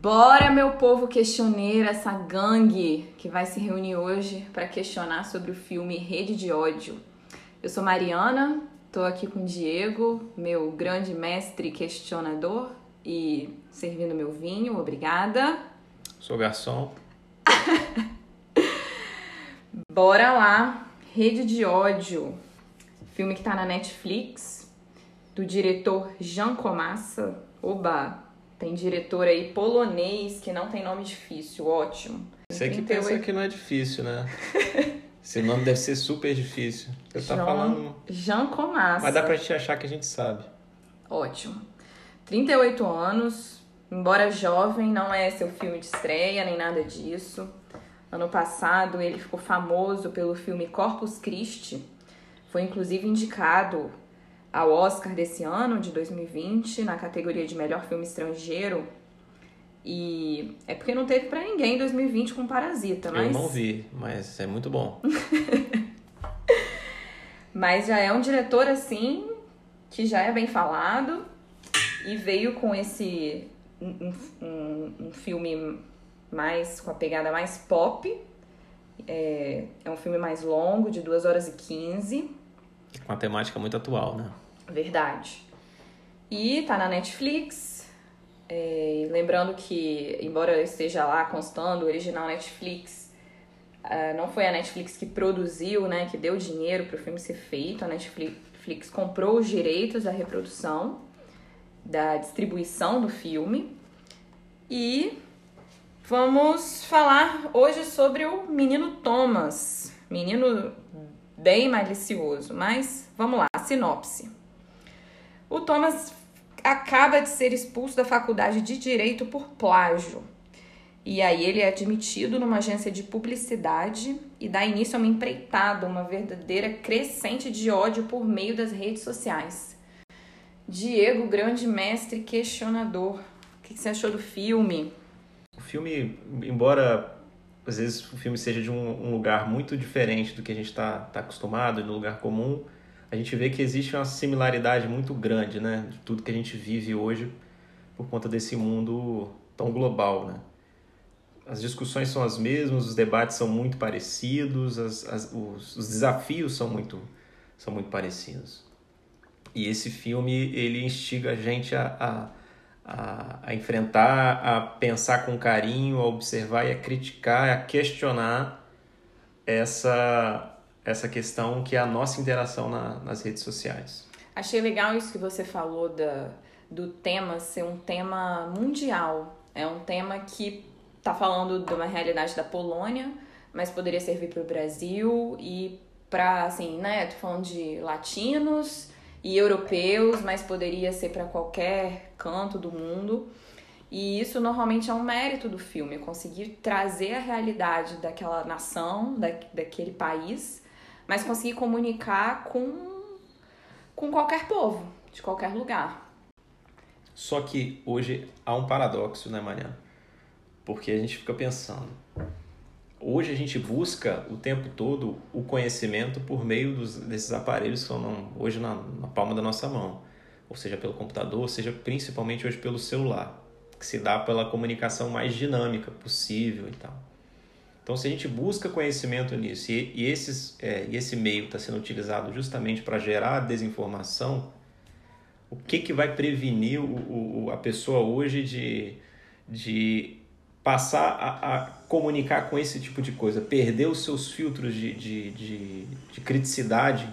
Bora, meu povo questioneiro, essa gangue que vai se reunir hoje para questionar sobre o filme Rede de Ódio. Eu sou Mariana, tô aqui com o Diego, meu grande mestre questionador e servindo meu vinho, obrigada. Sou garçom. Bora lá, Rede de Ódio, filme que tá na Netflix, do diretor Jean Comassa. Oba, tem diretor aí polonês que não tem nome difícil, ótimo. Você que pensa que não é difícil, né? Esse nome deve ser super difícil. Você tá Jean, falando. Jean Comassa. Mas dá pra gente achar que a gente sabe. Ótimo. 38 anos, embora jovem, não é seu filme de estreia nem nada disso. Ano passado ele ficou famoso pelo filme Corpus Christi. Foi inclusive indicado ao Oscar desse ano, de 2020, na categoria de melhor filme estrangeiro. E é porque não teve para ninguém em 2020 com Parasita, mas. Eu não vi, mas é muito bom. mas já é um diretor assim que já é bem falado e veio com esse um, um, um filme mais com a pegada mais pop. É, é um filme mais longo, de 2 horas e 15. Com a temática muito atual, né? Verdade. E tá na Netflix. É, lembrando que, embora esteja lá constando o original Netflix, uh, não foi a Netflix que produziu, né, que deu dinheiro para o filme ser feito. A Netflix comprou os direitos da reprodução, da distribuição do filme. E vamos falar hoje sobre o menino Thomas. Menino bem malicioso, mas vamos lá, sinopse. O Thomas acaba de ser expulso da faculdade de Direito por plágio. E aí ele é admitido numa agência de publicidade e dá início a uma empreitada, uma verdadeira crescente de ódio por meio das redes sociais. Diego, grande mestre questionador, o que você achou do filme? Filme, embora às vezes o filme seja de um, um lugar muito diferente do que a gente está tá acostumado, no lugar comum, a gente vê que existe uma similaridade muito grande, né, de tudo que a gente vive hoje por conta desse mundo tão global, né. As discussões são as mesmas, os debates são muito parecidos, as, as, os, os desafios são muito, são muito parecidos. E esse filme, ele instiga a gente a, a, a, a enfrentar, a pensar com carinho, a observar e a criticar, a questionar essa essa questão que é a nossa interação na, nas redes sociais. Achei legal isso que você falou da, do tema ser um tema mundial. É um tema que está falando de uma realidade da Polônia, mas poderia servir para o Brasil e para, assim, né? Tô falando de latinos e europeus, mas poderia ser para qualquer canto do mundo. E isso normalmente é um mérito do filme, conseguir trazer a realidade daquela nação, da, daquele país mas conseguir comunicar com, com qualquer povo, de qualquer lugar. Só que hoje há um paradoxo, né, Mariana? Porque a gente fica pensando. Hoje a gente busca o tempo todo o conhecimento por meio dos, desses aparelhos que estão hoje na, na palma da nossa mão. Ou seja, pelo computador, seja principalmente hoje pelo celular, que se dá pela comunicação mais dinâmica possível e tal. Então, se a gente busca conhecimento nisso e, e esses, é, e esse meio está sendo utilizado justamente para gerar desinformação, o que, que vai prevenir o, o, a pessoa hoje de, de passar a, a, comunicar com esse tipo de coisa, perder os seus filtros de, de, de, de criticidade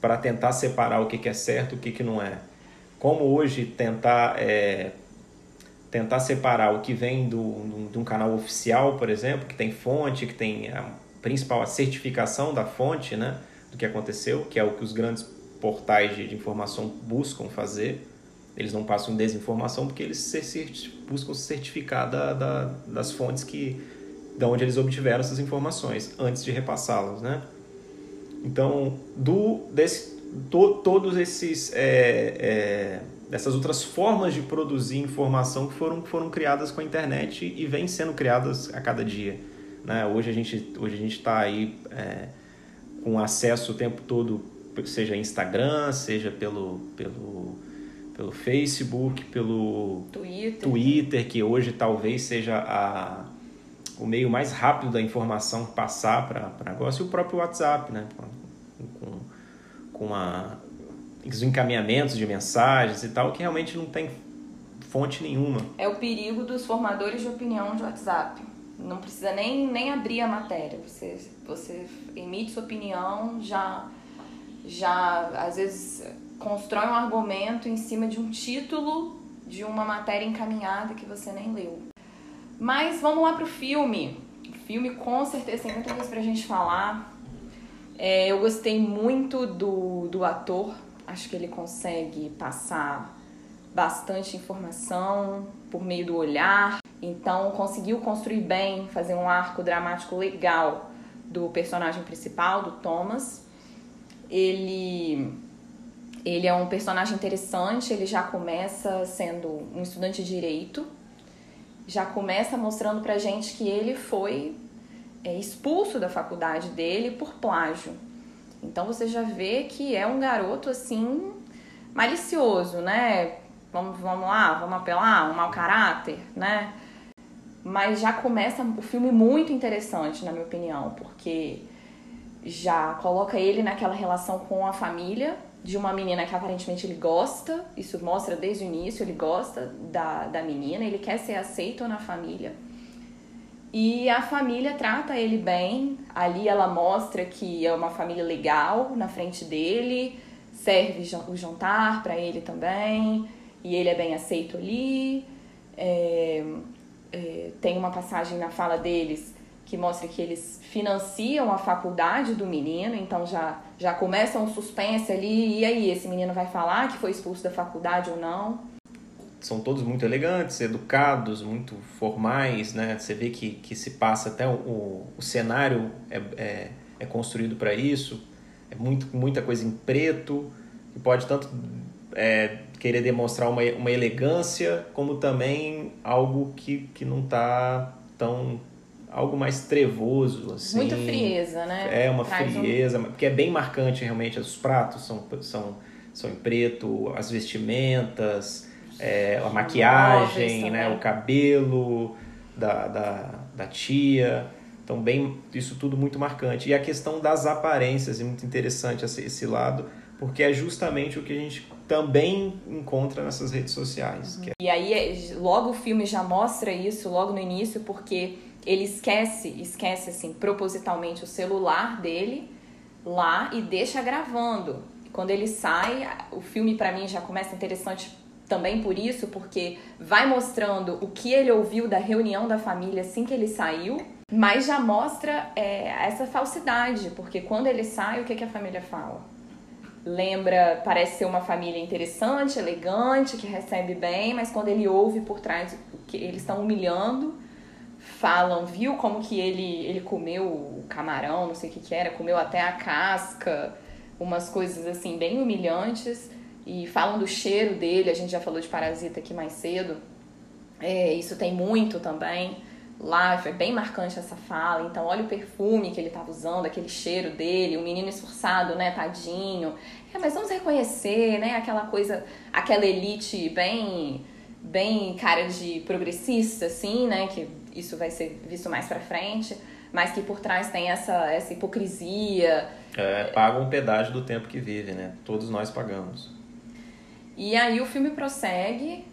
para tentar separar o que, que é certo e o que, que não é? Como hoje tentar é, tentar separar o que vem do, de um canal oficial, por exemplo, que tem fonte, que tem a principal a certificação da fonte, né, do que aconteceu, que é o que os grandes portais de, de informação buscam fazer. Eles não passam desinformação porque eles se, buscam se certificar da, da, das fontes que da onde eles obtiveram essas informações antes de repassá-las, né? Então, do desse to, todos esses é, é, dessas outras formas de produzir informação que foram, foram criadas com a internet e vêm sendo criadas a cada dia. Né? Hoje a gente hoje a gente está aí é, com acesso o tempo todo, seja Instagram, seja pelo, pelo, pelo Facebook, pelo Twitter. Twitter, que hoje talvez seja a, o meio mais rápido da informação passar para o negócio, e o próprio WhatsApp, né? Com, a, os encaminhamentos de mensagens e tal, que realmente não tem fonte nenhuma. É o perigo dos formadores de opinião de WhatsApp. Não precisa nem, nem abrir a matéria. Você, você emite sua opinião, já, já às vezes constrói um argumento em cima de um título de uma matéria encaminhada que você nem leu. Mas vamos lá pro filme. O filme com certeza tem muita coisa pra gente falar. É, eu gostei muito do, do ator. Acho que ele consegue passar bastante informação por meio do olhar. Então conseguiu construir bem, fazer um arco dramático legal do personagem principal, do Thomas. Ele ele é um personagem interessante, ele já começa sendo um estudante de direito, já começa mostrando pra gente que ele foi é, expulso da faculdade dele por plágio. Então você já vê que é um garoto assim malicioso, né? vamos, vamos lá, vamos apelar, um mau caráter, né? Mas já começa o filme muito interessante, na minha opinião, porque já coloca ele naquela relação com a família de uma menina que aparentemente ele gosta, isso mostra desde o início, ele gosta da, da menina, ele quer ser aceito na família. E a família trata ele bem, ali ela mostra que é uma família legal na frente dele, serve o jantar para ele também, e ele é bem aceito ali. É, é, tem uma passagem na fala deles que mostra que eles financiam a faculdade do menino, então já, já começa um suspense ali, e aí, esse menino vai falar que foi expulso da faculdade ou não? São todos muito elegantes, educados, muito formais, né? Você vê que, que se passa até o, o cenário é, é, é construído para isso, é muito, muita coisa em preto, que pode tanto é, querer demonstrar uma, uma elegância, como também algo que, que não está tão algo mais trevoso assim. Muita frieza né? É uma Traz frieza um... porque é bem marcante realmente. Os pratos são são são em preto as vestimentas é, a maquiagem né o cabelo da, da, da tia então bem isso tudo muito marcante e a questão das aparências é muito interessante esse, esse lado porque é justamente o que a gente também encontra nessas redes sociais. Uhum. É... E aí, logo o filme já mostra isso, logo no início, porque ele esquece, esquece assim, propositalmente o celular dele lá e deixa gravando. Quando ele sai, o filme para mim já começa interessante também por isso, porque vai mostrando o que ele ouviu da reunião da família assim que ele saiu, mas já mostra é, essa falsidade, porque quando ele sai, o que, que a família fala? lembra, parece ser uma família interessante, elegante, que recebe bem, mas quando ele ouve por trás que eles estão humilhando, falam, viu como que ele, ele comeu o camarão, não sei o que que era, comeu até a casca, umas coisas assim bem humilhantes, e falam do cheiro dele, a gente já falou de parasita aqui mais cedo, é, isso tem muito também, lá foi bem marcante essa fala. Então, olha o perfume que ele estava usando, aquele cheiro dele, o menino esforçado, né, tadinho. É, mas vamos reconhecer, né, aquela coisa, aquela elite bem bem cara de progressista assim, né, que isso vai ser visto mais para frente, mas que por trás tem essa essa hipocrisia. É, paga um pedágio do tempo que vive, né? Todos nós pagamos. E aí o filme prossegue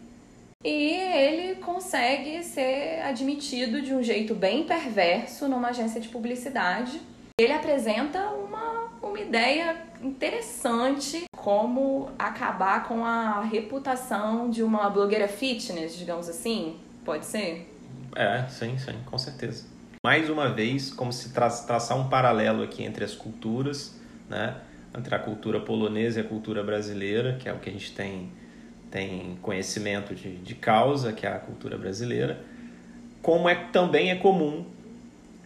e ele consegue ser admitido de um jeito bem perverso numa agência de publicidade. Ele apresenta uma, uma ideia interessante como acabar com a reputação de uma blogueira fitness, digamos assim, pode ser? É, sim, sim, com certeza. Mais uma vez, como se tra traçar um paralelo aqui entre as culturas, né? Entre a cultura polonesa e a cultura brasileira, que é o que a gente tem tem conhecimento de, de causa, que é a cultura brasileira, como é também é comum,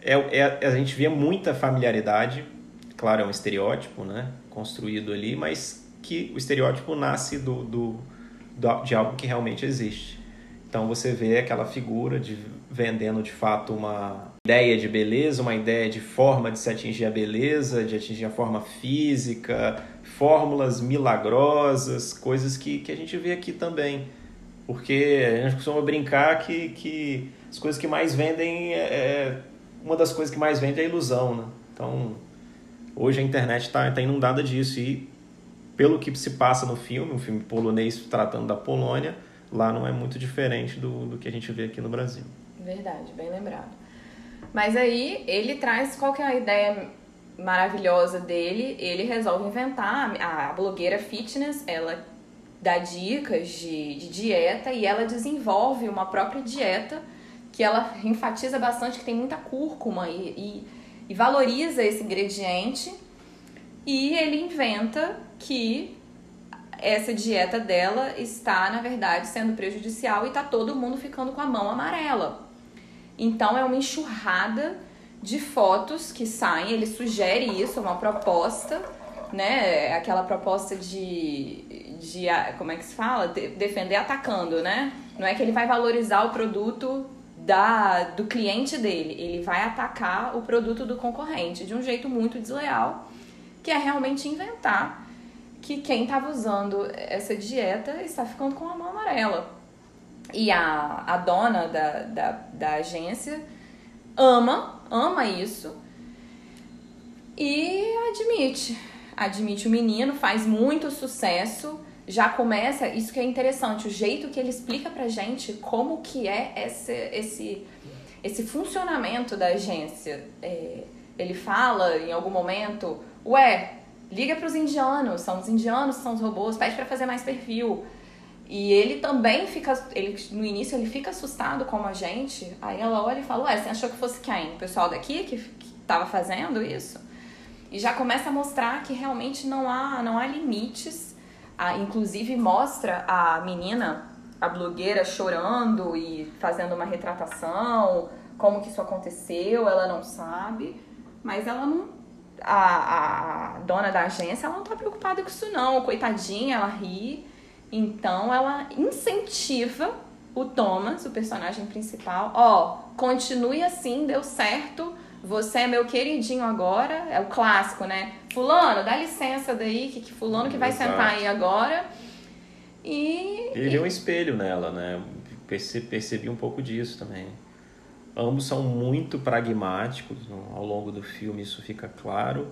é, é, a gente vê muita familiaridade, claro, é um estereótipo né, construído ali, mas que o estereótipo nasce do, do, do, de algo que realmente existe. Então você vê aquela figura de vendendo de fato uma, ideia de beleza, uma ideia de forma de se atingir a beleza, de atingir a forma física, fórmulas milagrosas, coisas que, que a gente vê aqui também. Porque a gente costuma brincar que, que as coisas que mais vendem é, é uma das coisas que mais vende é a ilusão, né? Então, hoje a internet está tá inundada disso e pelo que se passa no filme, um filme polonês tratando da Polônia, lá não é muito diferente do, do que a gente vê aqui no Brasil. Verdade, bem lembrado. Mas aí ele traz qual que é a ideia maravilhosa dele, ele resolve inventar a blogueira fitness, ela dá dicas de, de dieta e ela desenvolve uma própria dieta que ela enfatiza bastante que tem muita cúrcuma e, e, e valoriza esse ingrediente. E ele inventa que essa dieta dela está, na verdade, sendo prejudicial e está todo mundo ficando com a mão amarela. Então é uma enxurrada de fotos que saem, ele sugere isso, uma proposta, né? Aquela proposta de, de como é que se fala? De, defender atacando, né? Não é que ele vai valorizar o produto da, do cliente dele, ele vai atacar o produto do concorrente de um jeito muito desleal, que é realmente inventar que quem estava usando essa dieta está ficando com a mão amarela. E a, a dona da, da, da agência ama, ama isso e admite. Admite o menino, faz muito sucesso já começa, isso que é interessante, o jeito que ele explica pra gente como que é esse, esse, esse funcionamento da agência. É, ele fala em algum momento, ué, liga para os indianos, são os indianos são os robôs, pede para fazer mais perfil. E ele também fica, ele, no início ele fica assustado como a gente, aí ela olha e fala, ué, você achou que fosse quem? O pessoal daqui que, que tava fazendo isso? E já começa a mostrar que realmente não há, não há limites a, inclusive mostra a menina, a blogueira, chorando e fazendo uma retratação, como que isso aconteceu, ela não sabe, mas ela não. A, a dona da agência ela não tá preocupada com isso, não. Coitadinha, ela ri. Então ela incentiva o Thomas, o personagem principal, ó, continue assim, deu certo, você é meu queridinho agora, é o clássico, né? Fulano, dá licença daí, que, que fulano que vai Exato. sentar aí agora. E. Ele é um espelho nela, né? Percebi, percebi um pouco disso também. Ambos são muito pragmáticos, ao longo do filme isso fica claro.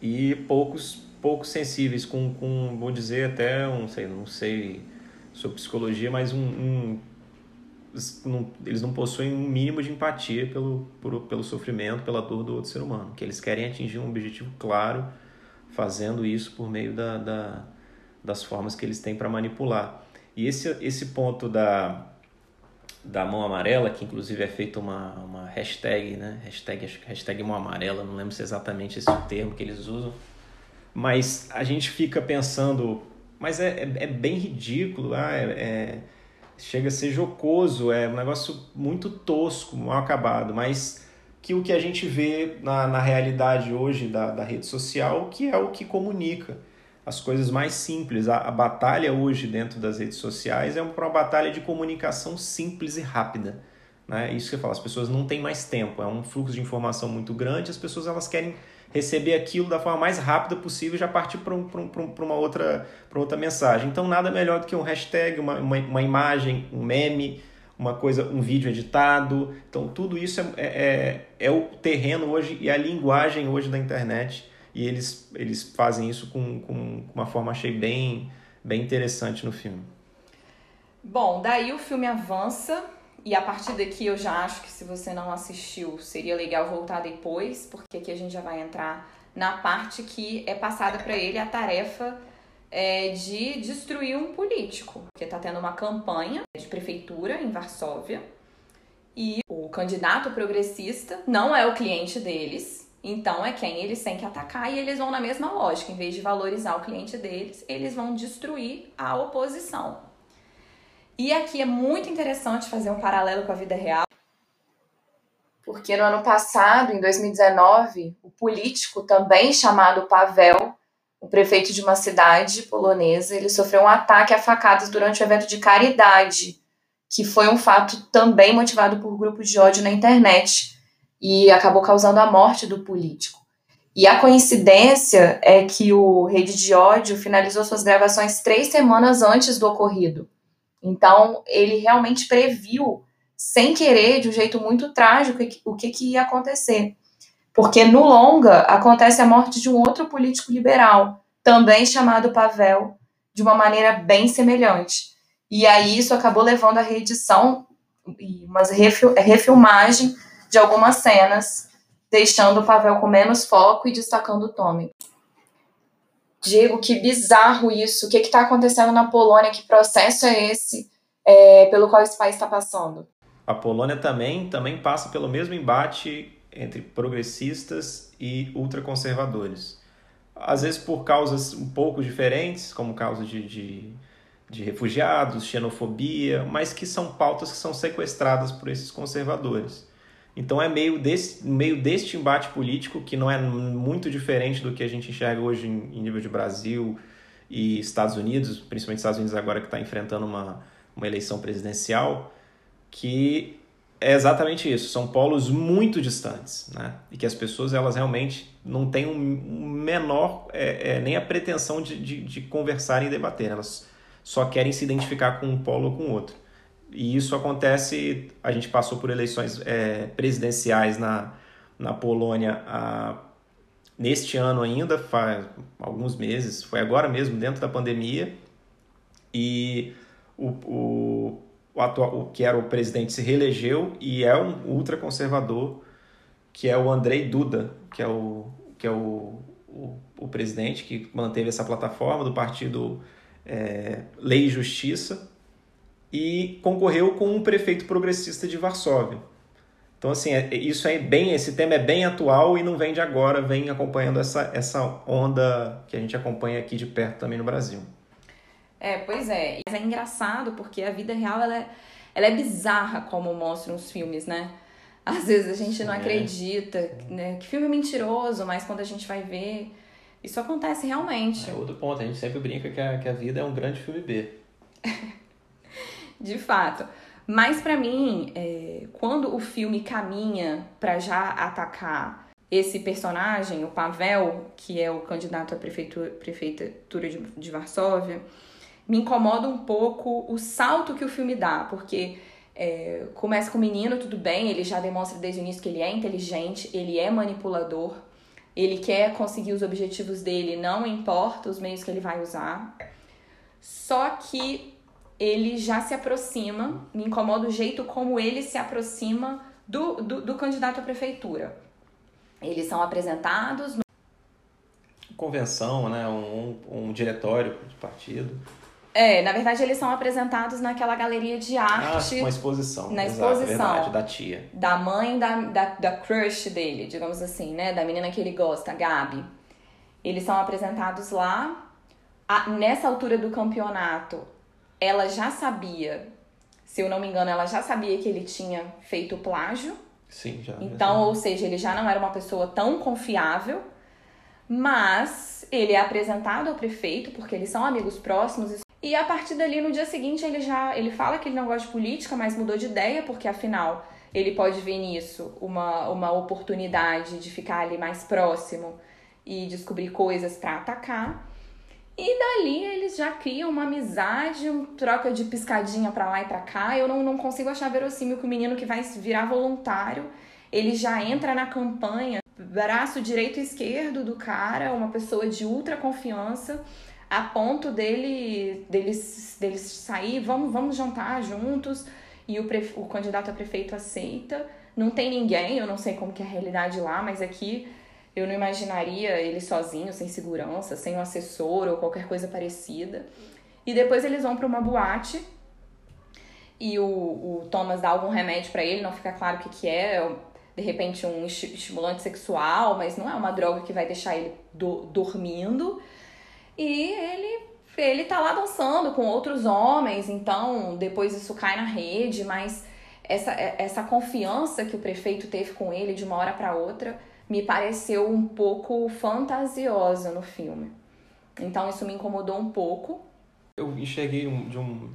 E poucos, poucos sensíveis, com, com vou dizer até, um, sei, não sei sobre psicologia, mas um, um não, eles não possuem um mínimo de empatia pelo, por, pelo sofrimento, pela dor do outro ser humano, que eles querem atingir um objetivo claro, fazendo isso por meio da, da das formas que eles têm para manipular. E esse, esse ponto da, da mão amarela, que inclusive é feita uma, uma hashtag, né? Hashtag, hashtag mão amarela, não lembro se é exatamente esse o termo que eles usam, mas a gente fica pensando, mas é, é, é bem ridículo, ah, é, é chega a ser jocoso, é um negócio muito tosco, mal acabado, mas que o que a gente vê na, na realidade hoje da, da rede social, que é o que comunica as coisas mais simples. A, a batalha hoje dentro das redes sociais é uma batalha de comunicação simples e rápida. Né? Isso que eu falo, as pessoas não têm mais tempo, é um fluxo de informação muito grande, as pessoas elas querem receber aquilo da forma mais rápida possível e já partir para um, um, uma, outra, outra mensagem. Então, nada melhor do que um hashtag, uma, uma, uma, imagem, um meme, uma coisa, um vídeo editado. Então, tudo isso é, é, é, é o terreno hoje e a linguagem hoje da internet. E eles, eles fazem isso com, com uma forma, achei bem, bem interessante no filme. Bom, daí o filme avança e a partir daqui eu já acho que se você não assistiu, seria legal voltar depois, porque aqui a gente já vai entrar na parte que é passada para ele a tarefa é, de destruir um político. Porque está tendo uma campanha de prefeitura em Varsóvia e o candidato progressista não é o cliente deles, então é quem eles têm que atacar e eles vão na mesma lógica. Em vez de valorizar o cliente deles, eles vão destruir a oposição. E aqui é muito interessante fazer um paralelo com a vida real. Porque no ano passado, em 2019, o político também chamado Pavel, o prefeito de uma cidade polonesa, ele sofreu um ataque a facadas durante um evento de caridade, que foi um fato também motivado por grupos de ódio na internet. e acabou causando a morte do político. E a coincidência é que o Rede de Ódio finalizou suas gravações três semanas antes do ocorrido. Então, ele realmente previu, sem querer, de um jeito muito trágico, o que, que ia acontecer. Porque no longa acontece a morte de um outro político liberal, também chamado Pavel, de uma maneira bem semelhante. E aí isso acabou levando à reedição e uma refilmagem de algumas cenas, deixando o Pavel com menos foco e destacando o Tommy. Diego, que bizarro isso. O que está acontecendo na Polônia? Que processo é esse é, pelo qual esse país está passando? A Polônia também, também passa pelo mesmo embate entre progressistas e ultraconservadores. Às vezes por causas um pouco diferentes, como causa de, de, de refugiados, xenofobia, mas que são pautas que são sequestradas por esses conservadores. Então é meio desse, meio deste embate político que não é muito diferente do que a gente enxerga hoje em, em nível de Brasil e Estados Unidos, principalmente Estados Unidos agora que está enfrentando uma, uma eleição presidencial, que é exatamente isso. São polos muito distantes, né? E que as pessoas elas realmente não têm um menor é, é, nem a pretensão de, de, de conversar e debater. Elas só querem se identificar com um polo ou com outro. E isso acontece, a gente passou por eleições é, presidenciais na, na Polônia a, neste ano ainda, faz alguns meses, foi agora mesmo, dentro da pandemia, e o, o, o, atual, o que era o presidente se reelegeu e é um ultraconservador, que é o Andrei Duda, que é o, que é o, o, o presidente que manteve essa plataforma do partido é, Lei e Justiça, e concorreu com um prefeito progressista de Varsóvia. Então, assim, é, isso é bem, esse tema é bem atual e não vem de agora, vem acompanhando essa, essa onda que a gente acompanha aqui de perto também no Brasil. É, pois é. Mas é engraçado porque a vida real ela é, ela é bizarra como mostram os filmes, né? Às vezes a gente não é. acredita, né? Que filme mentiroso, mas quando a gente vai ver, isso acontece realmente. É outro ponto, a gente sempre brinca que a, que a vida é um grande filme B. de fato. Mas para mim, é, quando o filme caminha para já atacar esse personagem, o Pavel, que é o candidato à prefeitura, prefeitura de, de Varsóvia, me incomoda um pouco o salto que o filme dá, porque é, começa com o menino, tudo bem, ele já demonstra desde o início que ele é inteligente, ele é manipulador, ele quer conseguir os objetivos dele, não importa os meios que ele vai usar. Só que ele já se aproxima, me incomoda o jeito como ele se aproxima do, do, do candidato à prefeitura. Eles são apresentados. No... Convenção, né? Um, um, um diretório de partido. É, na verdade eles são apresentados naquela galeria de ah, arte. Ah, uma exposição. Na exposição. Exato, verdade, da tia. Da mãe da, da, da crush dele, digamos assim, né? Da menina que ele gosta, Gabi. Eles são apresentados lá. A, nessa altura do campeonato, ela já sabia, se eu não me engano, ela já sabia que ele tinha feito plágio. Sim, já. Então, já. ou seja, ele já não era uma pessoa tão confiável, mas ele é apresentado ao prefeito porque eles são amigos próximos e a partir dali no dia seguinte ele já ele fala que ele não gosta de política, mas mudou de ideia porque afinal ele pode ver nisso uma, uma oportunidade de ficar ali mais próximo e descobrir coisas para atacar. E dali eles já criam uma amizade, um troca de piscadinha para lá e para cá. Eu não, não consigo achar verossímil que o menino que vai virar voluntário, ele já entra na campanha, braço direito e esquerdo do cara, uma pessoa de ultra confiança, a ponto dele deles, deles sair, vamos, vamos jantar juntos, e o, prefe, o candidato a prefeito aceita. Não tem ninguém, eu não sei como que é a realidade lá, mas aqui eu não imaginaria ele sozinho, sem segurança, sem um assessor ou qualquer coisa parecida. E depois eles vão para uma boate e o, o Thomas dá algum remédio para ele, não fica claro o que, que é, de repente um estimulante sexual, mas não é uma droga que vai deixar ele do, dormindo. E ele ele tá lá dançando com outros homens, então depois isso cai na rede, mas essa, essa confiança que o prefeito teve com ele de uma hora para outra me pareceu um pouco fantasiosa no filme. Então isso me incomodou um pouco. Eu enxerguei de, um,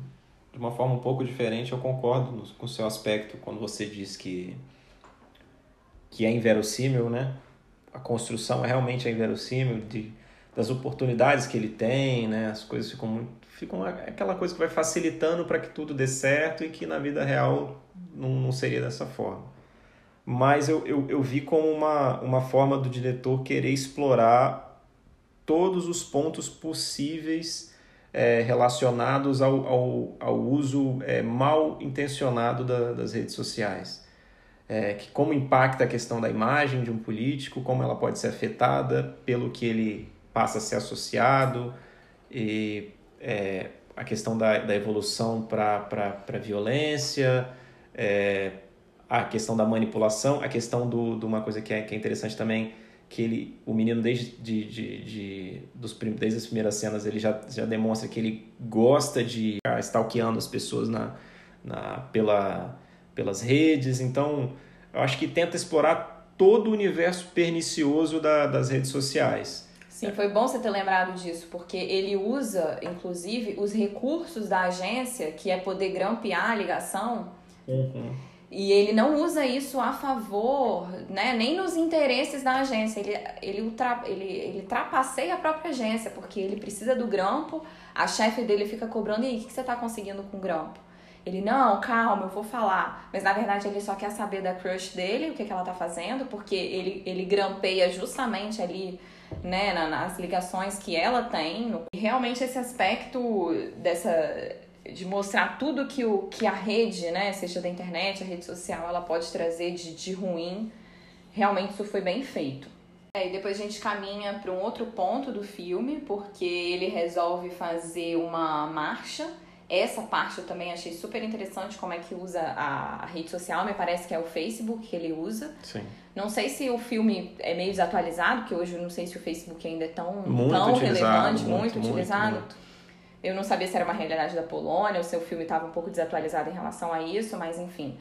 de uma forma um pouco diferente. Eu concordo com o seu aspecto quando você diz que que é inverossímil, né? A construção é realmente é inverossímil de, das oportunidades que ele tem, né? As coisas ficam muito, ficam aquela coisa que vai facilitando para que tudo dê certo e que na vida real não, não seria dessa forma. Mas eu, eu, eu vi como uma, uma forma do diretor querer explorar todos os pontos possíveis é, relacionados ao, ao, ao uso é, mal intencionado da, das redes sociais. É, que como impacta a questão da imagem de um político, como ela pode ser afetada pelo que ele passa a ser associado, e é, a questão da, da evolução para a violência, é, a questão da manipulação, a questão do, de uma coisa que é, que é interessante também, que ele, o menino desde, de, de, de, dos, desde as primeiras cenas ele já, já demonstra que ele gosta de ficar stalkeando as pessoas na, na, pela pelas redes. Então, eu acho que tenta explorar todo o universo pernicioso da, das redes sociais. Sim, foi bom você ter lembrado disso, porque ele usa, inclusive, os recursos da agência, que é poder grampear a ligação. Uhum. E ele não usa isso a favor, né, nem nos interesses da agência. Ele, ele, ultra, ele, ele trapaceia a própria agência, porque ele precisa do grampo, a chefe dele fica cobrando, e aí, o que você está conseguindo com o grampo? Ele, não, calma, eu vou falar. Mas na verdade ele só quer saber da crush dele, o que, que ela tá fazendo, porque ele, ele grampeia justamente ali, né, nas ligações que ela tem. E realmente esse aspecto dessa. De mostrar tudo que, o, que a rede, né, seja da internet, a rede social, ela pode trazer de, de ruim, realmente isso foi bem feito. É, e depois a gente caminha para um outro ponto do filme, porque ele resolve fazer uma marcha essa parte eu também achei super interessante como é que usa a, a, rede social, me parece que é o Facebook que ele usa. Sim. Não sei se o filme é meio desatualizado, que hoje eu não sei se o Facebook ainda é tão, muito tão relevante, muito, muito, utilizado. Muito. Eu não sabia se era uma realidade da Polônia ou se o filme estava um pouco desatualizado em relação a isso, mas enfim.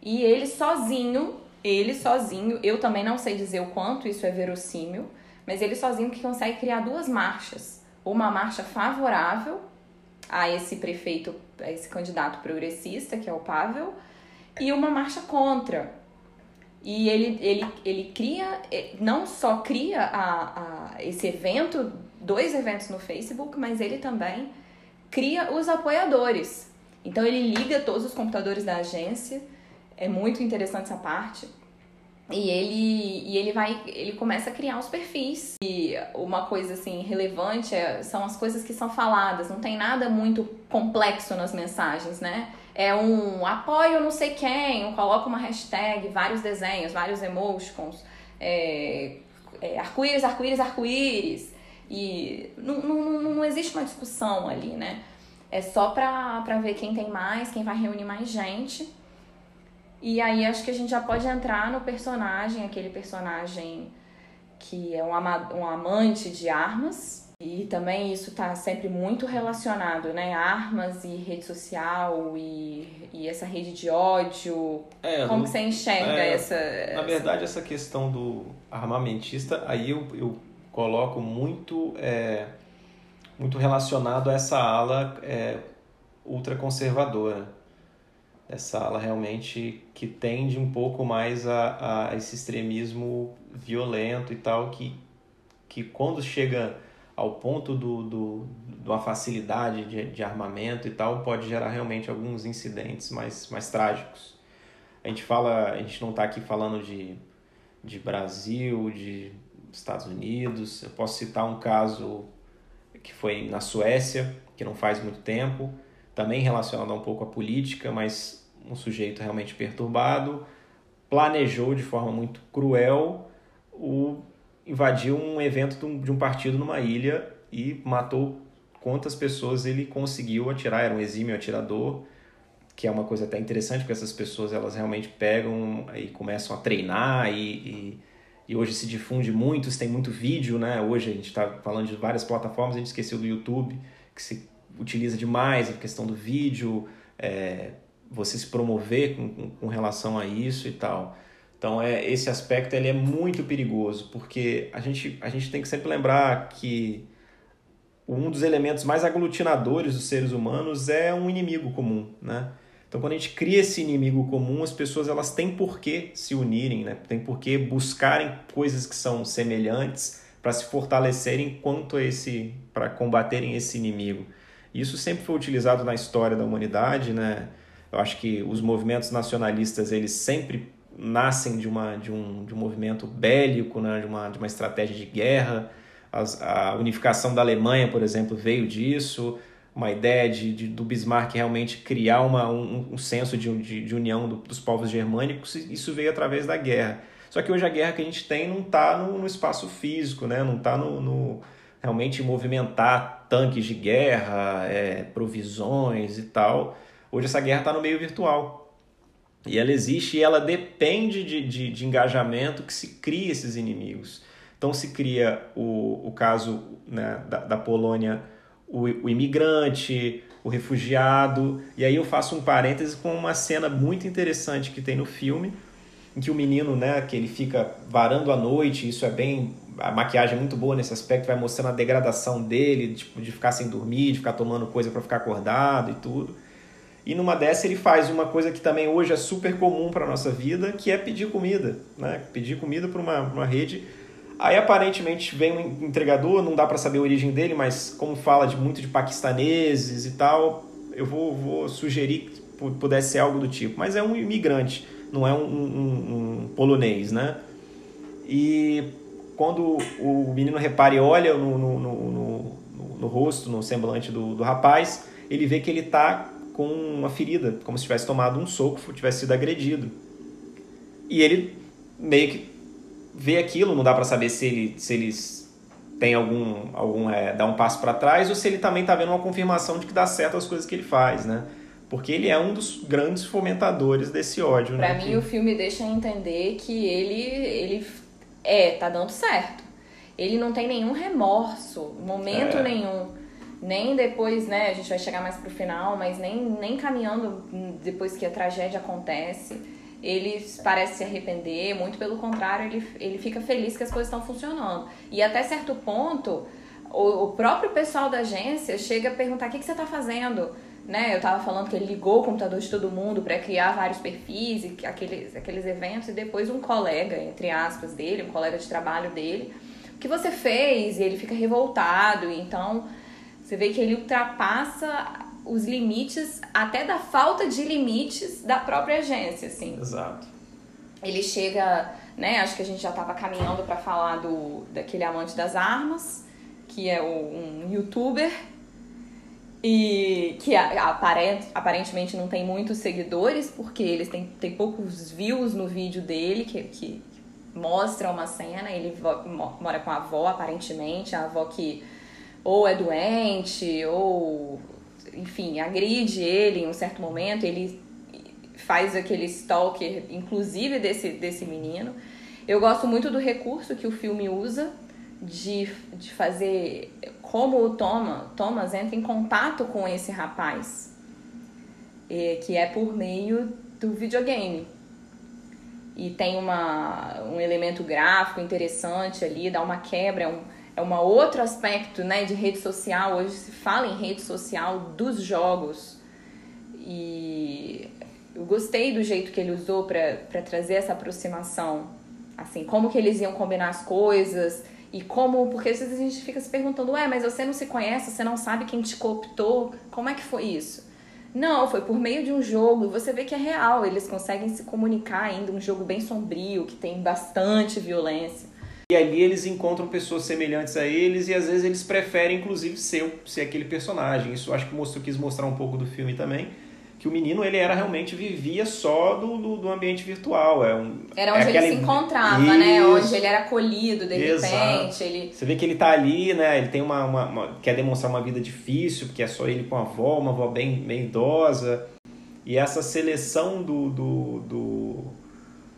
E ele sozinho, ele sozinho, eu também não sei dizer o quanto isso é verossímil, mas ele sozinho que consegue criar duas marchas. Uma marcha favorável a esse prefeito, a esse candidato progressista, que é o Pavel, e uma marcha contra. E ele, ele, ele cria, não só cria a, a, esse evento, dois eventos no Facebook, mas ele também cria os apoiadores. Então ele liga todos os computadores da agência, é muito interessante essa parte. E ele, e ele vai, ele começa a criar os perfis. E uma coisa assim relevante é, são as coisas que são faladas, não tem nada muito complexo nas mensagens, né? É um apoio não sei quem, coloca uma hashtag, vários desenhos, vários emoticons, é, é, arco-íris, arco-íris, arco-íris. E não, não, não existe uma discussão ali, né? É só pra, pra ver quem tem mais, quem vai reunir mais gente. E aí acho que a gente já pode entrar no personagem, aquele personagem que é um, ama um amante de armas. E também isso está sempre muito relacionado, né? Armas e rede social e, e essa rede de ódio. É, Como no, que você enxerga é, essa, Na verdade, essa questão do armamentista, aí eu, eu coloco muito, é, muito relacionado a essa ala é, ultraconservadora essa ala realmente que tende um pouco mais a, a esse extremismo violento e tal, que, que quando chega ao ponto do, do, de uma facilidade de, de armamento e tal, pode gerar realmente alguns incidentes mais, mais trágicos. A gente fala, a gente não está aqui falando de, de Brasil, de Estados Unidos. Eu posso citar um caso que foi na Suécia, que não faz muito tempo, também relacionado um pouco à política, mas um sujeito realmente perturbado planejou de forma muito cruel o invadir um evento de um partido numa ilha e matou quantas pessoas ele conseguiu atirar, era um exímio atirador, que é uma coisa até interessante, porque essas pessoas elas realmente pegam e começam a treinar e, e, e hoje se difunde muito, se tem muito vídeo, né? Hoje a gente está falando de várias plataformas, a gente esqueceu do YouTube, que se utiliza demais a questão do vídeo, é, você se promover com, com, relação a isso e tal. Então é esse aspecto ele é muito perigoso porque a gente, a gente tem que sempre lembrar que um dos elementos mais aglutinadores dos seres humanos é um inimigo comum, né? Então, quando a gente cria esse inimigo comum, as pessoas elas têm por que se unirem, né? Tem por que buscarem coisas que são semelhantes para se fortalecerem quanto a esse para combaterem esse inimigo. Isso sempre foi utilizado na história da humanidade, né? Eu acho que os movimentos nacionalistas eles sempre nascem de, uma, de, um, de um movimento bélico, né? de, uma, de uma estratégia de guerra. As, a unificação da Alemanha, por exemplo, veio disso. Uma ideia de, de do Bismarck realmente criar uma, um, um senso de, de, de união do, dos povos germânicos, isso veio através da guerra. Só que hoje a guerra que a gente tem não está no, no, espaço físico, né? não está no, no, realmente movimentar tanques de guerra, é, provisões e tal. Hoje essa guerra está no meio virtual. E ela existe e ela depende de, de, de, engajamento que se cria esses inimigos. Então se cria o, o caso né, da, da Polônia, o, o imigrante, o refugiado. E aí eu faço um parêntese com uma cena muito interessante que tem no filme, em que o menino, né, que ele fica varando a noite, isso é bem a maquiagem é muito boa nesse aspecto, vai mostrando a degradação dele, tipo, de ficar sem dormir, de ficar tomando coisa para ficar acordado e tudo. E numa dessa ele faz uma coisa que também hoje é super comum para nossa vida, que é pedir comida, né? Pedir comida para uma, uma rede. Aí aparentemente vem um entregador, não dá para saber a origem dele, mas como fala de muito de paquistaneses e tal, eu vou, vou sugerir que pudesse ser algo do tipo. Mas é um imigrante, não é um, um, um polonês, né? E quando o menino repara e olha no, no, no, no, no rosto, no semblante do, do rapaz, ele vê que ele está com uma ferida, como se tivesse tomado um soco, tivesse sido agredido. E ele meio que vê aquilo, não dá para saber se ele se eles tem algum algum é, dá um passo para trás ou se ele também está vendo uma confirmação de que dá certo as coisas que ele faz, né? Porque ele é um dos grandes fomentadores desse ódio, pra né? Para mim que... o filme deixa entender que ele ele é, tá dando certo. Ele não tem nenhum remorso, momento é. nenhum nem depois, né, a gente vai chegar mais pro final, mas nem, nem caminhando depois que a tragédia acontece, ele parece se arrepender, muito pelo contrário, ele, ele fica feliz que as coisas estão funcionando. E até certo ponto, o, o próprio pessoal da agência chega a perguntar: o que, que você está fazendo? Né, eu estava falando que ele ligou o computador de todo mundo para criar vários perfis e aqueles, aqueles eventos, e depois um colega, entre aspas, dele, um colega de trabalho dele, o que você fez? E ele fica revoltado, então você vê que ele ultrapassa os limites, até da falta de limites da própria agência, assim. Exato. Ele chega, né, acho que a gente já estava caminhando para falar do daquele amante das armas, que é um youtuber e que aparent, aparentemente não tem muitos seguidores, porque eles têm, têm poucos views no vídeo dele, que, que mostra uma cena, ele mora com a avó, aparentemente, a avó que ou é doente, ou, enfim, agride ele em um certo momento, ele faz aquele stalker, inclusive desse, desse menino. Eu gosto muito do recurso que o filme usa de, de fazer como o Thomas, Thomas entra em contato com esse rapaz, que é por meio do videogame. E tem uma, um elemento gráfico interessante ali, dá uma quebra, um, é um outro aspecto né, de rede social. Hoje se fala em rede social dos jogos. E eu gostei do jeito que ele usou para trazer essa aproximação. Assim, como que eles iam combinar as coisas e como. Porque às vezes a gente fica se perguntando, ué, mas você não se conhece, você não sabe quem te cooptou, como é que foi isso? Não, foi por meio de um jogo. Você vê que é real, eles conseguem se comunicar ainda, um jogo bem sombrio, que tem bastante violência. E ali eles encontram pessoas semelhantes a eles e às vezes eles preferem, inclusive, ser, ser aquele personagem. Isso acho que mostrou, quis mostrar um pouco do filme também. Que o menino, ele era realmente, vivia só do, do, do ambiente virtual. É um, era onde é aquela... ele se encontrava, Isso. né? Onde ele era acolhido, de Exato. repente. Ele... Você vê que ele tá ali, né? Ele tem uma, uma, uma, quer demonstrar uma vida difícil, porque é só ele com a avó, uma avó bem, bem idosa. E essa seleção do, do, do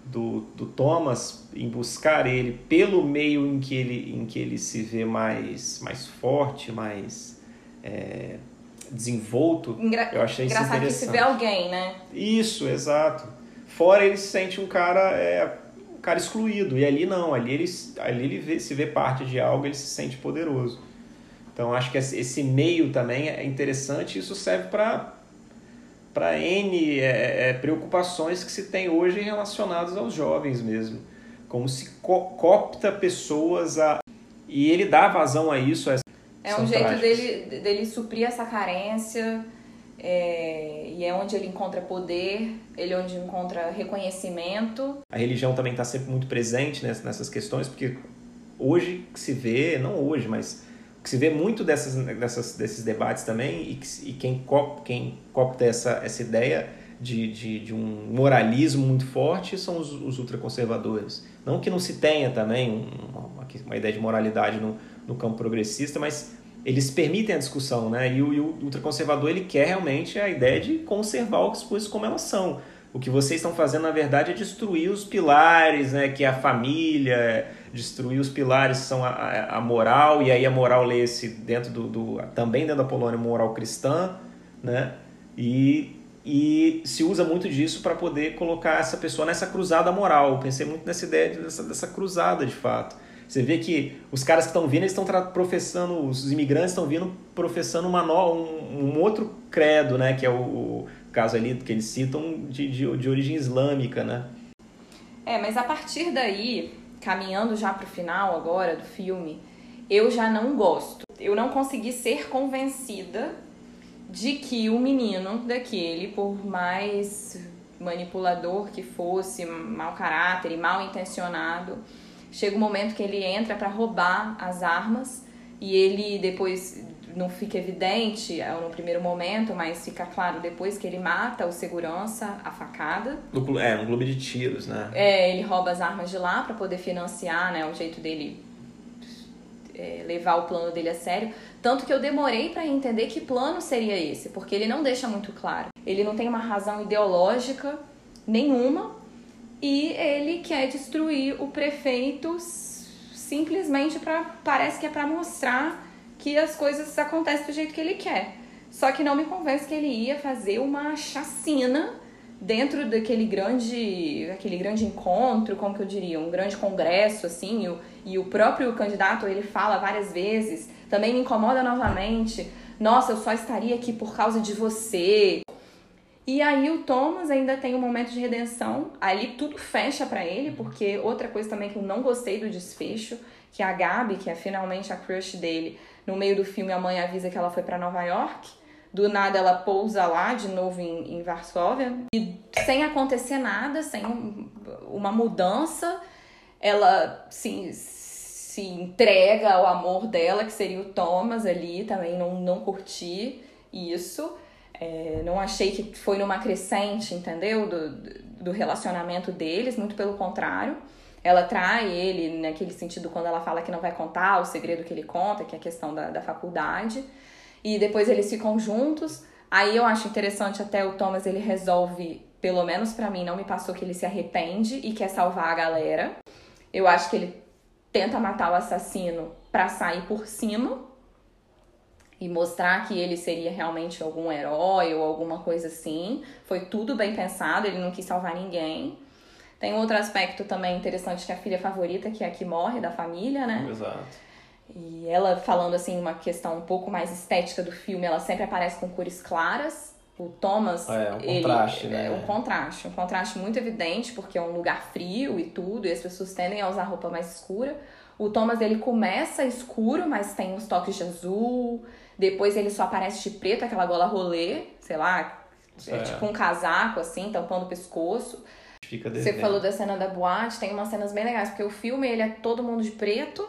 do, do Thomas em buscar ele pelo meio em que ele, em que ele se vê mais, mais forte, mais é, desenvolto. Engra eu achei isso interessante. que se vê alguém, né? Isso, exato. Fora ele se sente um cara, é, um cara excluído. E ali não, ali ele, ali ele vê, se vê parte de algo, ele se sente poderoso. Então acho que esse meio também é interessante e isso serve para para N é, é, preocupações que se tem hoje relacionadas aos jovens mesmo. Como se co copta pessoas a. E ele dá vazão a isso. A... É um jeito dele, dele suprir essa carência. É, e é onde ele encontra poder, ele é onde encontra reconhecimento. A religião também está sempre muito presente nessas questões, porque hoje que se vê, não hoje, mas que se vê muito dessas, dessas, desses debates também, e, que, e quem, cop, quem copta essa, essa ideia de, de, de um moralismo muito forte são os, os ultraconservadores. Não que não se tenha também uma, uma ideia de moralidade no, no campo progressista, mas eles permitem a discussão, né? E o, e o ultraconservador ele quer realmente a ideia de conservar as coisas como elas são. O que vocês estão fazendo, na verdade, é destruir os pilares, né? Que é a família, destruir os pilares são a, a, moral, e aí a moral lê-se dentro do, do, também dentro da Polônia, moral cristã, né? E, e se usa muito disso para poder colocar essa pessoa nessa cruzada moral. Eu pensei muito nessa ideia dessa, dessa cruzada, de fato. Você vê que os caras que estão vindo, estão professando, os imigrantes estão vindo professando uma no, um, um, outro credo, né? Que é o, o, caso ali que eles citam de, de, de origem islâmica, né? É, mas a partir daí, caminhando já para o final agora do filme, eu já não gosto. Eu não consegui ser convencida de que o menino daquele, por mais manipulador que fosse, mau caráter e mal intencionado, chega um momento que ele entra para roubar as armas e ele depois não fica evidente é, no primeiro momento, mas fica claro depois que ele mata o segurança, a facada. No, é, um clube de tiros, né? É, ele rouba as armas de lá para poder financiar, né, o jeito dele é, levar o plano dele a sério. Tanto que eu demorei para entender que plano seria esse, porque ele não deixa muito claro. Ele não tem uma razão ideológica nenhuma e ele quer destruir o prefeito simplesmente para parece que é para mostrar que as coisas acontecem do jeito que ele quer. Só que não me convence que ele ia fazer uma chacina dentro daquele grande, aquele grande encontro, como que eu diria, um grande congresso, assim, e o, e o próprio candidato, ele fala várias vezes, também me incomoda novamente, nossa, eu só estaria aqui por causa de você. E aí o Thomas ainda tem um momento de redenção, ali tudo fecha para ele, porque outra coisa também que eu não gostei do desfecho, que a Gabi, que é finalmente a crush dele, no meio do filme, a mãe avisa que ela foi para Nova York. Do nada ela pousa lá de novo em, em Varsóvia. E sem acontecer nada, sem um, uma mudança, ela se, se entrega ao amor dela, que seria o Thomas ali. Também não, não curti isso. É, não achei que foi numa crescente, entendeu? Do, do relacionamento deles, muito pelo contrário. Ela trai ele naquele sentido quando ela fala que não vai contar o segredo que ele conta, que é a questão da, da faculdade. E depois eles ficam juntos. Aí eu acho interessante até o Thomas, ele resolve, pelo menos para mim, não me passou que ele se arrepende e quer salvar a galera. Eu acho que ele tenta matar o assassino para sair por cima e mostrar que ele seria realmente algum herói ou alguma coisa assim. Foi tudo bem pensado, ele não quis salvar ninguém. Tem um outro aspecto também interessante que é a filha favorita, que é a que morre da família, né? Exato. E ela falando assim uma questão um pouco mais estética do filme, ela sempre aparece com cores claras. O Thomas, é, um ele, contraste, né? É um contraste, um contraste muito evidente, porque é um lugar frio e tudo, e as pessoas tendem a usar roupa mais escura. O Thomas ele começa escuro, mas tem uns toques de azul. Depois ele só aparece de preto, aquela gola rolê, sei lá, é. tipo um casaco assim, tampando o pescoço. Fica Você falou da cena da boate, tem umas cenas bem legais, porque o filme ele é todo mundo de preto,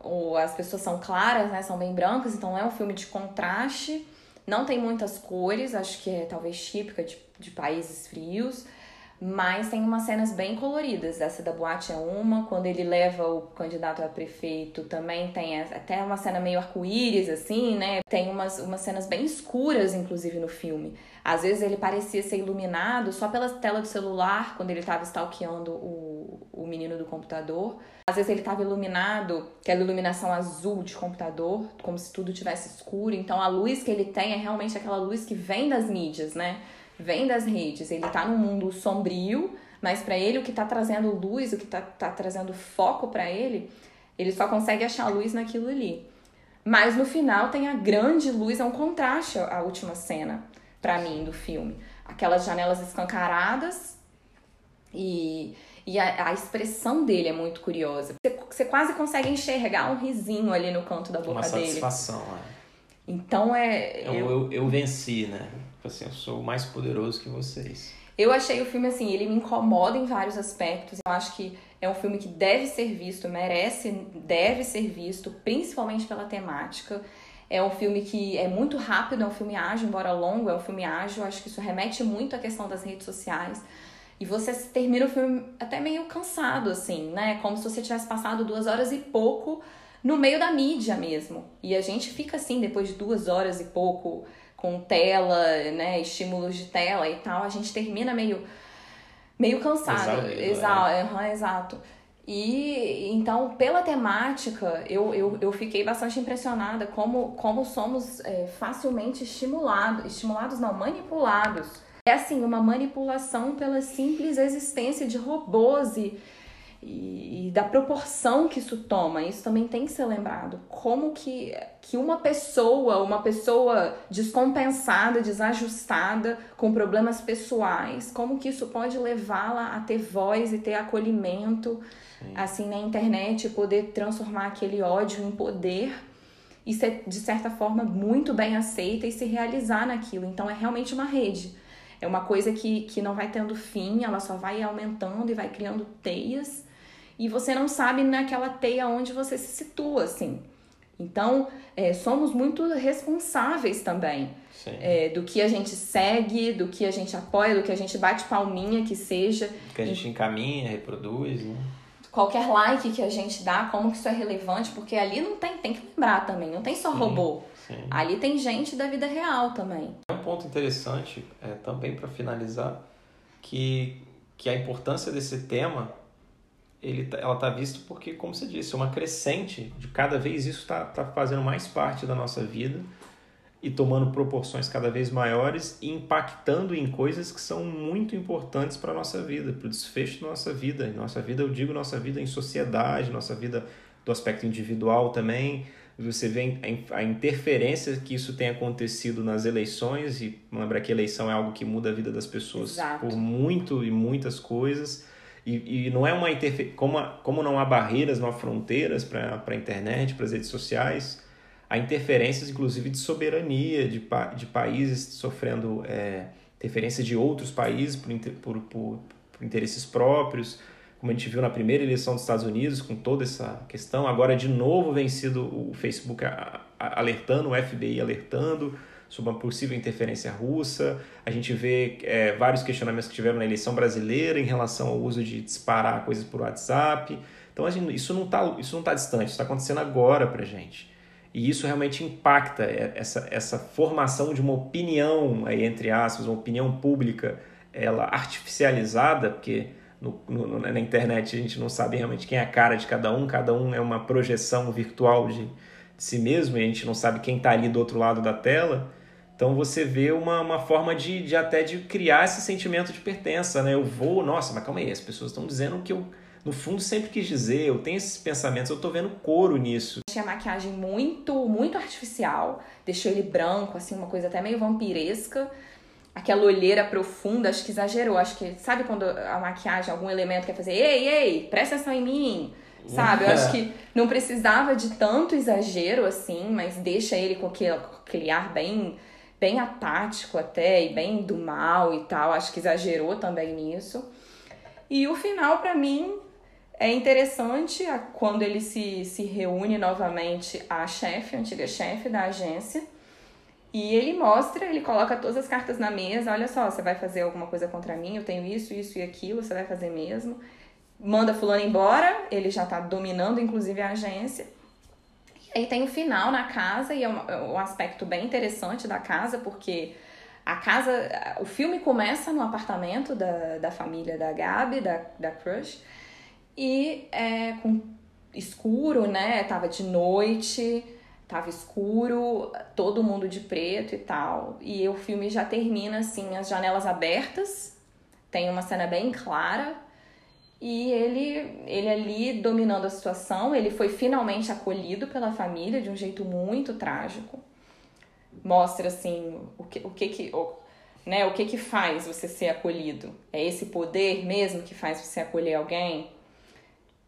ou as pessoas são claras, né, são bem brancas, então é um filme de contraste, não tem muitas cores, acho que é talvez típica de, de países frios, mas tem umas cenas bem coloridas. Essa da boate é uma, quando ele leva o candidato a prefeito também tem até uma cena meio arco-íris, assim, né? Tem umas, umas cenas bem escuras, inclusive, no filme. Às vezes ele parecia ser iluminado só pela tela do celular, quando ele estava stalkeando o, o menino do computador. Às vezes ele estava iluminado, aquela iluminação azul de computador, como se tudo tivesse escuro. Então a luz que ele tem é realmente aquela luz que vem das mídias, né? Vem das redes. Ele tá num mundo sombrio, mas para ele o que tá trazendo luz, o que tá, tá trazendo foco para ele, ele só consegue achar luz naquilo ali. Mas no final tem a grande luz, é um contraste a última cena para mim do filme. Aquelas janelas escancaradas e, e a, a, expressão dele é muito curiosa. Você, você, quase consegue enxergar um risinho ali no canto da boca Uma dele. satisfação, é. Então é. Eu, eu, eu, eu venci, né? Tipo assim, eu sou mais poderoso que vocês. Eu achei o filme assim, ele me incomoda em vários aspectos. Eu acho que é um filme que deve ser visto, merece, deve ser visto, principalmente pela temática. É um filme que é muito rápido, é um filme ágil, embora longo, é um filme ágil. Acho que isso remete muito à questão das redes sociais. E você termina o filme até meio cansado, assim, né? Como se você tivesse passado duas horas e pouco no meio da mídia mesmo. E a gente fica assim, depois de duas horas e pouco, com tela, né? Estímulos de tela e tal, a gente termina meio meio cansado. Exato, é. uhum, exato. E então, pela temática, eu, eu, eu fiquei bastante impressionada como, como somos é, facilmente estimulados, estimulados não, manipulados. É assim, uma manipulação pela simples existência de robôs e, e, e, da proporção que isso toma. Isso também tem que ser lembrado. Como que, que uma pessoa, uma pessoa descompensada, desajustada, com problemas pessoais, como que isso pode levá-la a ter voz e ter acolhimento Sim. assim na internet, poder transformar aquele ódio em poder e ser de certa forma muito bem aceita e se realizar naquilo. Então é realmente uma rede. É uma coisa que, que não vai tendo fim, ela só vai aumentando e vai criando teias e você não sabe naquela teia onde você se situa, assim. Então, é, somos muito responsáveis também é, do que a gente segue, do que a gente apoia, do que a gente bate palminha, que seja. Do que a gente encaminha, reproduz, né? Qualquer like que a gente dá, como que isso é relevante, porque ali não tem, tem que lembrar também, não tem só robô. Sim. Ali tem gente da vida real também. É um ponto interessante, é, também para finalizar, que, que a importância desse tema ele, tá, ela está vista porque, como você disse, é uma crescente de cada vez isso está tá fazendo mais parte da nossa vida e tomando proporções cada vez maiores e impactando em coisas que são muito importantes para a nossa vida, para o desfecho da nossa vida. Nossa vida, eu digo nossa vida em sociedade, nossa vida do aspecto individual também. Você vê a interferência que isso tem acontecido nas eleições, e lembra que eleição é algo que muda a vida das pessoas Exato. por muito e muitas coisas e, e não é uma interferência, como, como não há barreiras, não há fronteiras para a internet, para as redes sociais, há interferências, inclusive, de soberania, de, de países sofrendo é, interferência de outros países por, por, por, por interesses próprios, como a gente viu na primeira eleição dos Estados Unidos, com toda essa questão. Agora, de novo, vem sido o Facebook alertando, o FBI alertando sobre uma possível interferência russa. A gente vê é, vários questionamentos que tiveram na eleição brasileira em relação ao uso de disparar coisas por WhatsApp. Então, gente, isso não está tá distante, está acontecendo agora para gente. E isso realmente impacta é, essa, essa formação de uma opinião, aí, entre aspas, uma opinião pública, ela artificializada, porque no, no, na internet a gente não sabe realmente quem é a cara de cada um, cada um é uma projeção virtual de, si mesmo e a gente não sabe quem está ali do outro lado da tela. Então você vê uma, uma forma de, de até de criar esse sentimento de pertença, né? Eu vou, nossa, mas calma aí, as pessoas estão dizendo o que eu, no fundo, sempre quis dizer, eu tenho esses pensamentos, eu tô vendo couro nisso. Achei a maquiagem muito, muito artificial, deixou ele branco, assim, uma coisa até meio vampiresca. Aquela olheira profunda, acho que exagerou. Acho que, sabe quando a maquiagem, algum elemento quer fazer, ei, ei, presta atenção em mim, sabe? Eu acho que não precisava de tanto exagero assim, mas deixa ele com aquele, com aquele ar bem bem apático até e bem do mal e tal. Acho que exagerou também nisso. E o final, para mim, é interessante quando ele se, se reúne novamente a chefe, a antiga chefe da agência. E ele mostra, ele coloca todas as cartas na mesa. Olha só, você vai fazer alguma coisa contra mim, eu tenho isso, isso e aquilo, você vai fazer mesmo. Manda fulano embora, ele já tá dominando inclusive a agência. E tem o final na casa, e é um, é um aspecto bem interessante da casa, porque a casa. O filme começa no apartamento da, da família da Gabi, da, da Crush, e é com escuro, né? Tava de noite, tava escuro, todo mundo de preto e tal. E o filme já termina assim, as janelas abertas, tem uma cena bem clara e ele, ele ali dominando a situação, ele foi finalmente acolhido pela família de um jeito muito trágico. Mostra assim o que, o que, que o, né? O que que faz você ser acolhido? É esse poder mesmo que faz você acolher alguém?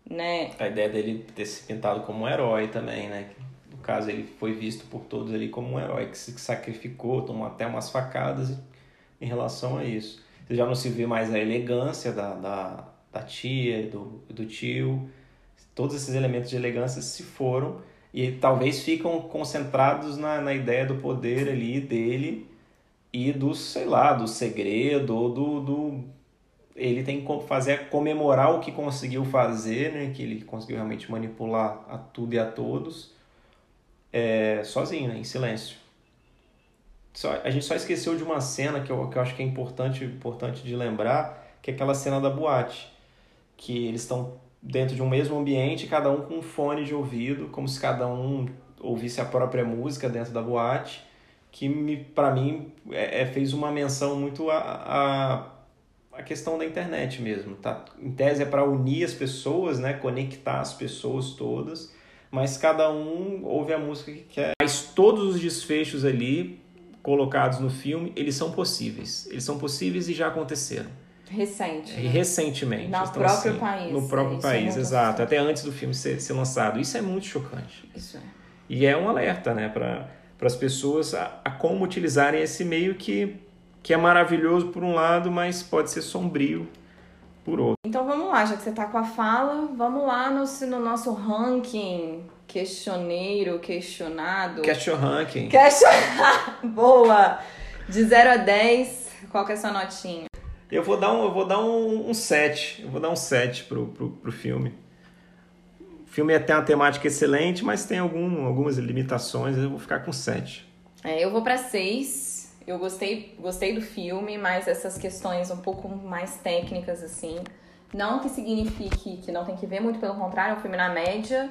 Né? A ideia dele ter se pintado como um herói também, né? Caso, ele foi visto por todos ali como um herói que se sacrificou, tomou até umas facadas em relação a isso. Você já não se vê mais a elegância da, da, da tia, do, do tio. Todos esses elementos de elegância se foram e talvez ficam concentrados na, na ideia do poder ali dele e do, sei lá, do segredo ou do, do ele tem que fazer comemorar o que conseguiu fazer, né? Que ele conseguiu realmente manipular a tudo e a todos é, sozinho, né? Em silêncio. Só, a gente só esqueceu de uma cena que eu, que eu acho que é importante, importante de lembrar, que é aquela cena da boate. Que eles estão dentro de um mesmo ambiente, cada um com um fone de ouvido, como se cada um ouvisse a própria música dentro da boate, que me, para mim é, é, fez uma menção muito a, a, a questão da internet mesmo. Tá? Em tese é para unir as pessoas, né? conectar as pessoas todas, mas cada um ouve a música que quer. Mas todos os desfechos ali colocados no filme, eles são possíveis. Eles são possíveis e já aconteceram. Recente. Né? Recentemente. No então, próprio assim, país. No próprio país, é exato. Até antes do filme ser, ser lançado. Isso é muito chocante. Isso é. E é um alerta, né, para as pessoas a, a, como utilizarem esse meio que, que é maravilhoso por um lado, mas pode ser sombrio por outro. Então vamos lá, já que você está com a fala, vamos lá no, no nosso ranking questioneiro, questionado. Question ranking. Question... Boa! De 0 a 10, qual que é a sua notinha? Eu vou dar um, eu vou dar um, um 7. Eu vou dar um 7 pro, pro, pro filme. O filme tem uma temática excelente, mas tem algum, algumas limitações. Eu vou ficar com 7. É, eu vou para 6. Eu gostei, gostei do filme, mas essas questões um pouco mais técnicas, assim. Não que signifique que não tem que ver, muito pelo contrário, é um filme na média.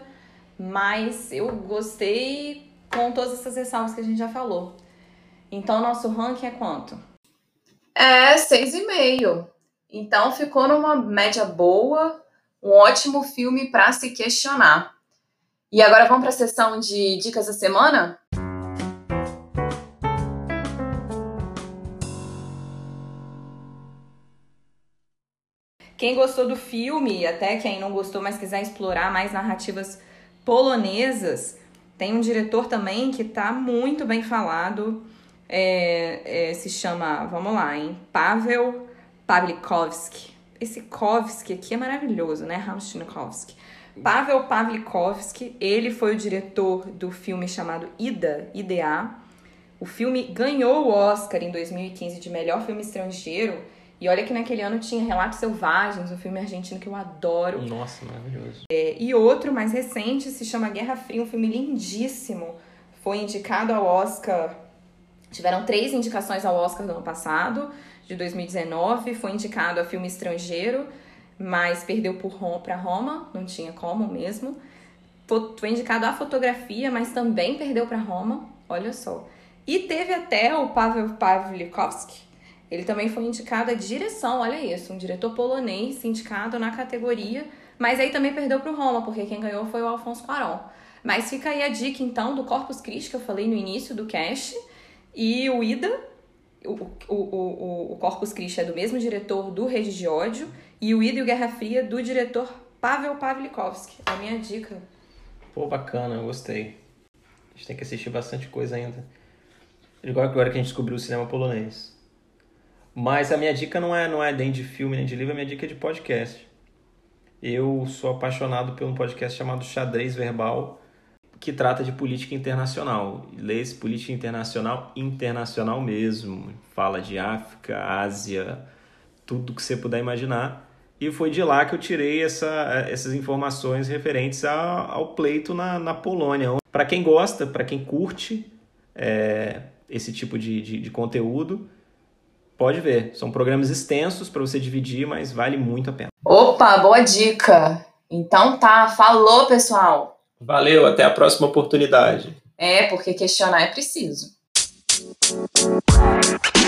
Mas eu gostei com todas essas ressalvas que a gente já falou. Então, nosso ranking é quanto? É 6,5. Então ficou numa média boa, um ótimo filme para se questionar. E agora vamos para a sessão de dicas da semana? Quem gostou do filme, até quem não gostou, mas quiser explorar mais narrativas polonesas, tem um diretor também que está muito bem falado é, é, se chama, vamos lá, hein? Pavel Pavlikovsky. Esse Kovsky aqui é maravilhoso, né? Ramstinovsky. Pavel Pavlikovsky, ele foi o diretor do filme chamado Ida, IDA. O filme ganhou o Oscar em 2015 de melhor filme estrangeiro. E olha que naquele ano tinha Relatos Selvagens, um filme argentino que eu adoro. Nossa, maravilhoso. É, e outro mais recente se chama Guerra Fria, um filme lindíssimo. Foi indicado ao Oscar Tiveram três indicações ao Oscar no ano passado, de 2019. Foi indicado a filme estrangeiro, mas perdeu para Roma, não tinha como mesmo. Foi indicado a fotografia, mas também perdeu para Roma, olha só. E teve até o Pavel Pawlikowski, ele também foi indicado a direção, olha isso, um diretor polonês indicado na categoria, mas aí também perdeu para o Roma, porque quem ganhou foi o Alfonso Cuarón. Mas fica aí a dica então do Corpus Christi que eu falei no início do cast e o Ida, o, o, o, o Corpus Christi é do mesmo diretor do Rede de Ódio, e o Ida e o Guerra Fria do diretor Pavel Pavlikovsky. É a minha dica. Pô, bacana, eu gostei. A gente tem que assistir bastante coisa ainda. Igual agora que a gente descobriu o cinema polonês. Mas a minha dica não é, não é nem de filme nem de livro, a minha dica é de podcast. Eu sou apaixonado por um podcast chamado Xadrez Verbal, que trata de política internacional. Lê-se política internacional, internacional mesmo. Fala de África, Ásia, tudo que você puder imaginar. E foi de lá que eu tirei essa, essas informações referentes ao, ao pleito na, na Polônia. Para quem gosta, para quem curte é, esse tipo de, de, de conteúdo, pode ver. São programas extensos para você dividir, mas vale muito a pena. Opa, boa dica! Então tá, falou pessoal! Valeu, até a próxima oportunidade. É, porque questionar é preciso. Man. You